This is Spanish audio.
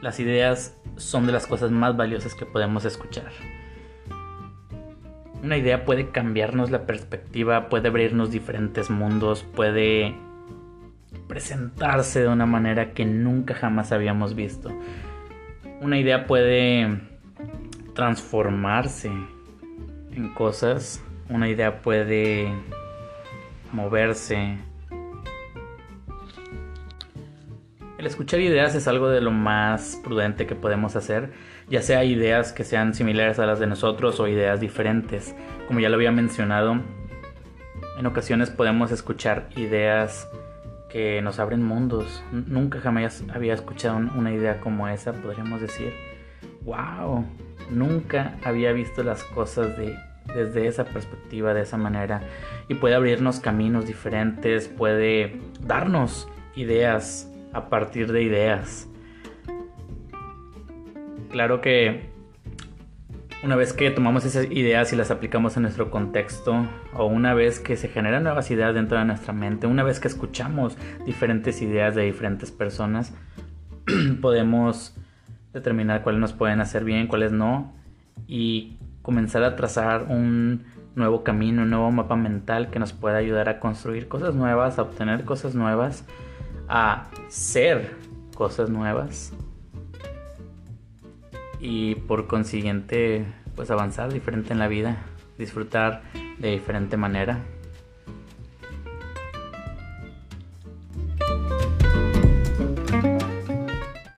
las ideas son de las cosas más valiosas que podemos escuchar. Una idea puede cambiarnos la perspectiva, puede abrirnos diferentes mundos, puede presentarse de una manera que nunca jamás habíamos visto. Una idea puede transformarse en cosas, una idea puede moverse. El escuchar ideas es algo de lo más prudente que podemos hacer, ya sea ideas que sean similares a las de nosotros o ideas diferentes. Como ya lo había mencionado, en ocasiones podemos escuchar ideas que nos abren mundos. Nunca jamás había escuchado una idea como esa, podríamos decir. ¡Wow! Nunca había visto las cosas de, desde esa perspectiva, de esa manera. Y puede abrirnos caminos diferentes, puede darnos ideas a partir de ideas. Claro que una vez que tomamos esas ideas y las aplicamos en nuestro contexto, o una vez que se generan nuevas ideas dentro de nuestra mente, una vez que escuchamos diferentes ideas de diferentes personas, podemos determinar cuáles nos pueden hacer bien, cuáles no, y comenzar a trazar un nuevo camino, un nuevo mapa mental que nos pueda ayudar a construir cosas nuevas, a obtener cosas nuevas, a ser cosas nuevas y por consiguiente pues avanzar diferente en la vida, disfrutar de diferente manera.